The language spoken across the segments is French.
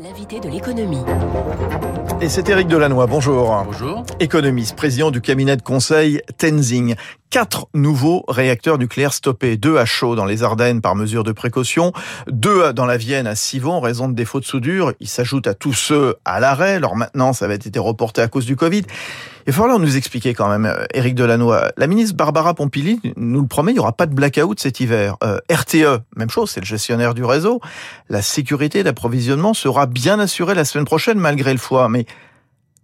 L'invité de l'économie. Et c'est Éric Delannoy, bonjour. Bonjour. Économiste, président du cabinet de conseil Tenzing. Quatre nouveaux réacteurs nucléaires stoppés, deux à chaud dans les Ardennes par mesure de précaution, deux dans la Vienne à Sivon en raison de défauts de soudure. Ils s'ajoutent à tous ceux à l'arrêt. Leur maintenance avait été reportée à cause du Covid. Il va falloir nous expliquer quand même, euh, Éric Delannoy. La ministre Barbara Pompili nous le promet, il n'y aura pas de blackout cet hiver. Euh, RTE, même chose, c'est le gestionnaire du réseau. La sécurité d'approvisionnement sera bien assurée la semaine prochaine malgré le foie. Mais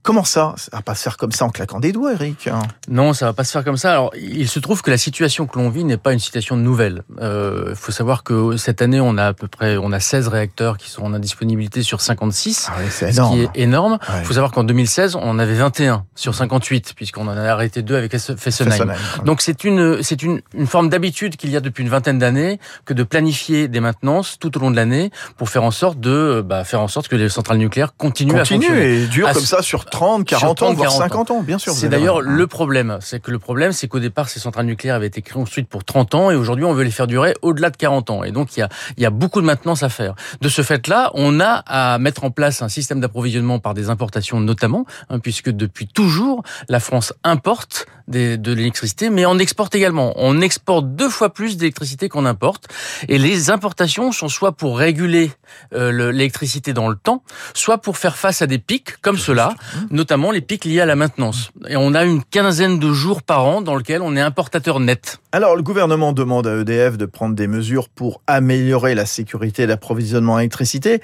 Comment ça Ça va pas se faire comme ça en claquant des doigts, Eric Non, ça va pas se faire comme ça. Alors, il se trouve que la situation que l'on vit n'est pas une situation nouvelle. Il euh, faut savoir que cette année, on a à peu près, on a 16 réacteurs qui sont en indisponibilité sur 56, ah oui, ce énorme. qui est énorme. Il ouais. faut savoir qu'en 2016, on en avait 21 sur 58, puisqu'on en a arrêté deux avec Fessenheim. Donc c'est une, c'est une, une forme d'habitude qu'il y a depuis une vingtaine d'années que de planifier des maintenances tout au long de l'année pour faire en sorte de, bah, faire en sorte que les centrales nucléaires continuent Continue à fonctionner. et dure comme ça sur 30, 40 ans, voire 50 ans, bien sûr. C'est d'ailleurs le problème. C'est que le problème, c'est qu'au départ, ces centrales nucléaires avaient été construites pour 30 ans et aujourd'hui, on veut les faire durer au-delà de 40 ans. Et donc, il y a, il y a beaucoup de maintenance à faire. De ce fait-là, on a à mettre en place un système d'approvisionnement par des importations notamment, hein, puisque depuis toujours, la France importe des, de l'électricité, mais on exporte également. On exporte deux fois plus d'électricité qu'on importe. Et les importations sont soit pour réguler euh, l'électricité dans le temps, soit pour faire face à des pics comme cela, notamment les pics liés à la maintenance. Et on a une quinzaine de jours par an dans lequel on est importateur net. Alors, le gouvernement demande à EDF de prendre des mesures pour améliorer la sécurité d'approvisionnement en électricité.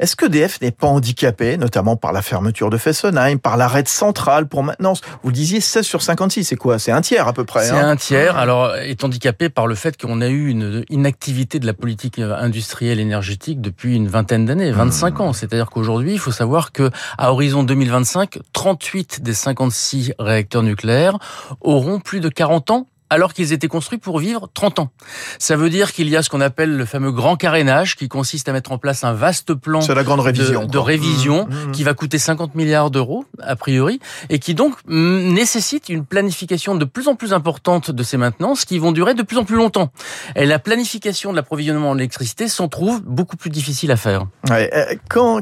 Est-ce que EDF n'est pas handicapé, notamment par la fermeture de Fessenheim, par l'arrêt de centrale pour maintenance? Vous disiez 16 sur 56, c'est quoi? C'est un tiers à peu près. C'est hein? un tiers. Alors, est handicapé par le fait qu'on a eu une inactivité de la politique industrielle énergétique depuis une vingtaine d'années, 25 mmh. ans. C'est-à-dire qu'aujourd'hui, il faut savoir que à horizon 2025, 38 des 56 réacteurs nucléaires auront plus de 40 ans alors qu'ils étaient construits pour vivre 30 ans. Ça veut dire qu'il y a ce qu'on appelle le fameux grand carénage qui consiste à mettre en place un vaste plan la grande révision, de, de révision mmh, mmh. qui va coûter 50 milliards d'euros a priori et qui donc nécessite une planification de plus en plus importante de ces maintenances qui vont durer de plus en plus longtemps. Et la planification de l'approvisionnement en électricité s'en trouve beaucoup plus difficile à faire. Ouais, quand,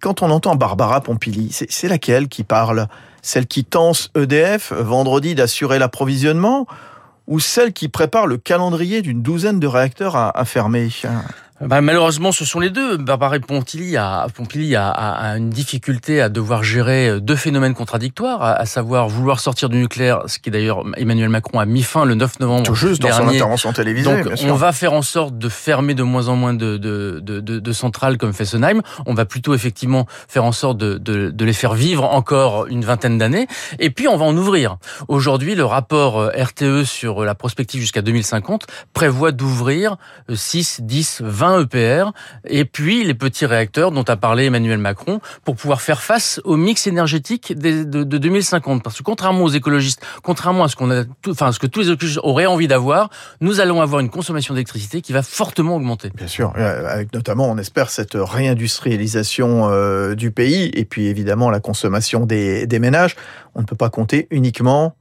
quand on entend Barbara Pompili, c'est laquelle qui parle? Celle qui tense EDF vendredi d'assurer l'approvisionnement? Ou celle qui prépare le calendrier d'une douzaine de réacteurs à, à fermer bah, malheureusement, ce sont les deux. Barbara Pompili a, Pompili a, a, a, une difficulté à devoir gérer deux phénomènes contradictoires, à, à savoir vouloir sortir du nucléaire, ce qui d'ailleurs Emmanuel Macron a mis fin le 9 novembre Tout juste dernier. dans son intervention télévisée. Donc, bien on va faire en sorte de fermer de moins en moins de, de, de, de, de centrales comme Fessenheim. On va plutôt effectivement faire en sorte de, de, de les faire vivre encore une vingtaine d'années. Et puis, on va en ouvrir. Aujourd'hui, le rapport RTE sur la prospective jusqu'à 2050 prévoit d'ouvrir 6, 10, 20 EPR et puis les petits réacteurs dont a parlé Emmanuel Macron pour pouvoir faire face au mix énergétique de, de, de 2050. Parce que contrairement aux écologistes, contrairement à ce qu'on a, tout, enfin ce que tous les écologistes auraient envie d'avoir, nous allons avoir une consommation d'électricité qui va fortement augmenter. Bien sûr, avec notamment, on espère cette réindustrialisation euh, du pays et puis évidemment la consommation des ménages. On ne peut pas compter uniquement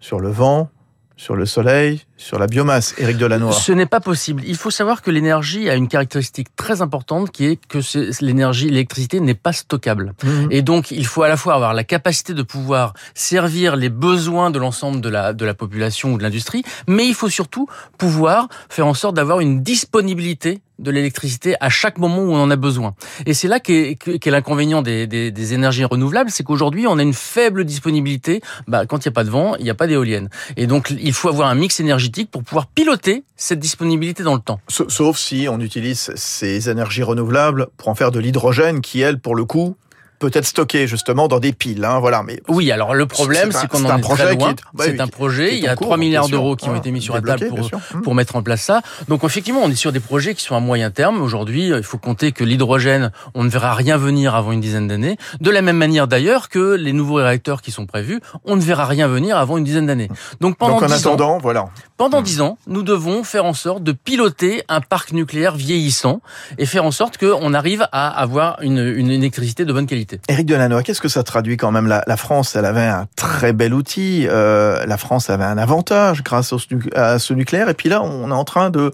sur le vent, sur le soleil, sur la biomasse, Éric Delannoy Ce n'est pas possible. Il faut savoir que l'énergie a une caractéristique très importante qui est que l'énergie, l'électricité n'est pas stockable. Mmh. Et donc, il faut à la fois avoir la capacité de pouvoir servir les besoins de l'ensemble de la, de la population ou de l'industrie, mais il faut surtout pouvoir faire en sorte d'avoir une disponibilité de l'électricité à chaque moment où on en a besoin. Et c'est là qu'est qu l'inconvénient des, énergies renouvelables, c'est qu'aujourd'hui on a une faible disponibilité. Bah, quand il n'y a pas de vent, il n'y a pas d'éolienne. Et donc il faut avoir un mix énergétique pour pouvoir piloter cette disponibilité dans le temps. Sauf si on utilise ces énergies renouvelables pour en faire de l'hydrogène qui, elle, pour le coup, peut-être stocké justement dans des piles. Hein, voilà. Mais oui, alors le problème, c'est qu'on en est, très loin. Est, bah, c'est un projet. Il y a 3 milliards d'euros qui ont été mis sur la table pour, pour mettre en place ça. Donc effectivement, on est sur des projets qui sont à moyen terme. Aujourd'hui, il faut compter que l'hydrogène, on ne verra rien venir avant une dizaine d'années. De la même manière d'ailleurs que les nouveaux réacteurs qui sont prévus, on ne verra rien venir avant une dizaine d'années. Donc pendant Donc, en 10 attendant, ans, voilà. Pendant 10 ans, nous devons faire en sorte de piloter un parc nucléaire vieillissant et faire en sorte qu'on arrive à avoir une, une électricité de bonne qualité. Éric Delannoy, qu'est-ce que ça traduit quand même? La, France, elle avait un très bel outil. Euh, la France avait un avantage grâce à ce nucléaire. Et puis là, on est en train de,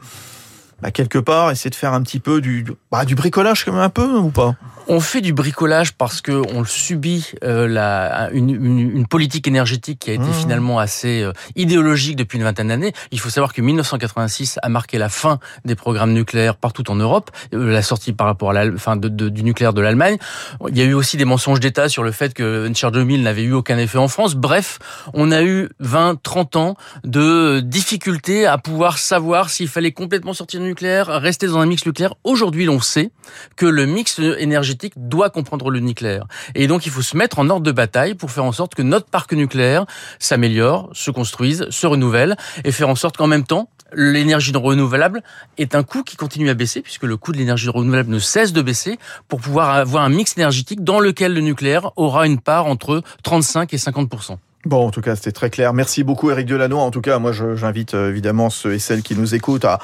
bah, quelque part, essayer de faire un petit peu du, bah, du bricolage, quand même un peu, ou pas? On fait du bricolage parce que on subit euh, la, une, une, une, politique énergétique qui a été mmh. finalement assez euh, idéologique depuis une vingtaine d'années. Il faut savoir que 1986 a marqué la fin des programmes nucléaires partout en Europe, euh, la sortie par rapport à la fin de, de, du nucléaire de l'Allemagne. Il y a eu aussi des mensonges d'État sur le fait que Cher 2000 n'avait eu aucun effet en France. Bref, on a eu 20, 30 ans de difficultés à pouvoir savoir s'il fallait complètement sortir du nucléaire, rester dans un mix nucléaire. Aujourd'hui, l'on sait que le mix énergétique doit comprendre le nucléaire. Et donc, il faut se mettre en ordre de bataille pour faire en sorte que notre parc nucléaire s'améliore, se construise, se renouvelle et faire en sorte qu'en même temps, l'énergie renouvelable est un coût qui continue à baisser puisque le coût de l'énergie renouvelable ne cesse de baisser pour pouvoir avoir un mix énergétique dans lequel le nucléaire aura une part entre 35 et 50% Bon, en tout cas, c'était très clair. Merci beaucoup, Eric Delannoy. En tout cas, moi, j'invite euh, évidemment ceux et celles qui nous écoutent à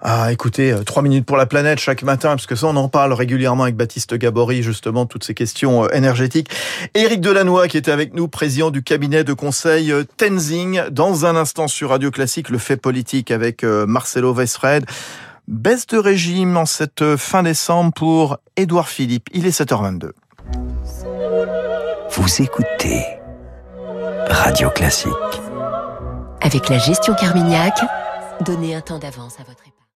à écouter 3 minutes pour la planète chaque matin, parce que ça, on en parle régulièrement avec Baptiste Gabory, justement, toutes ces questions euh, énergétiques. Éric Delannoy, qui était avec nous, président du cabinet de conseil euh, Tenzing. Dans un instant sur Radio Classique, le fait politique avec euh, Marcelo Westred. Baisse de régime en cette fin décembre pour Édouard Philippe. Il est 7h22. Vous écoutez Radio Classique. Avec la gestion Carmignac, donnez un temps d'avance à votre épargne.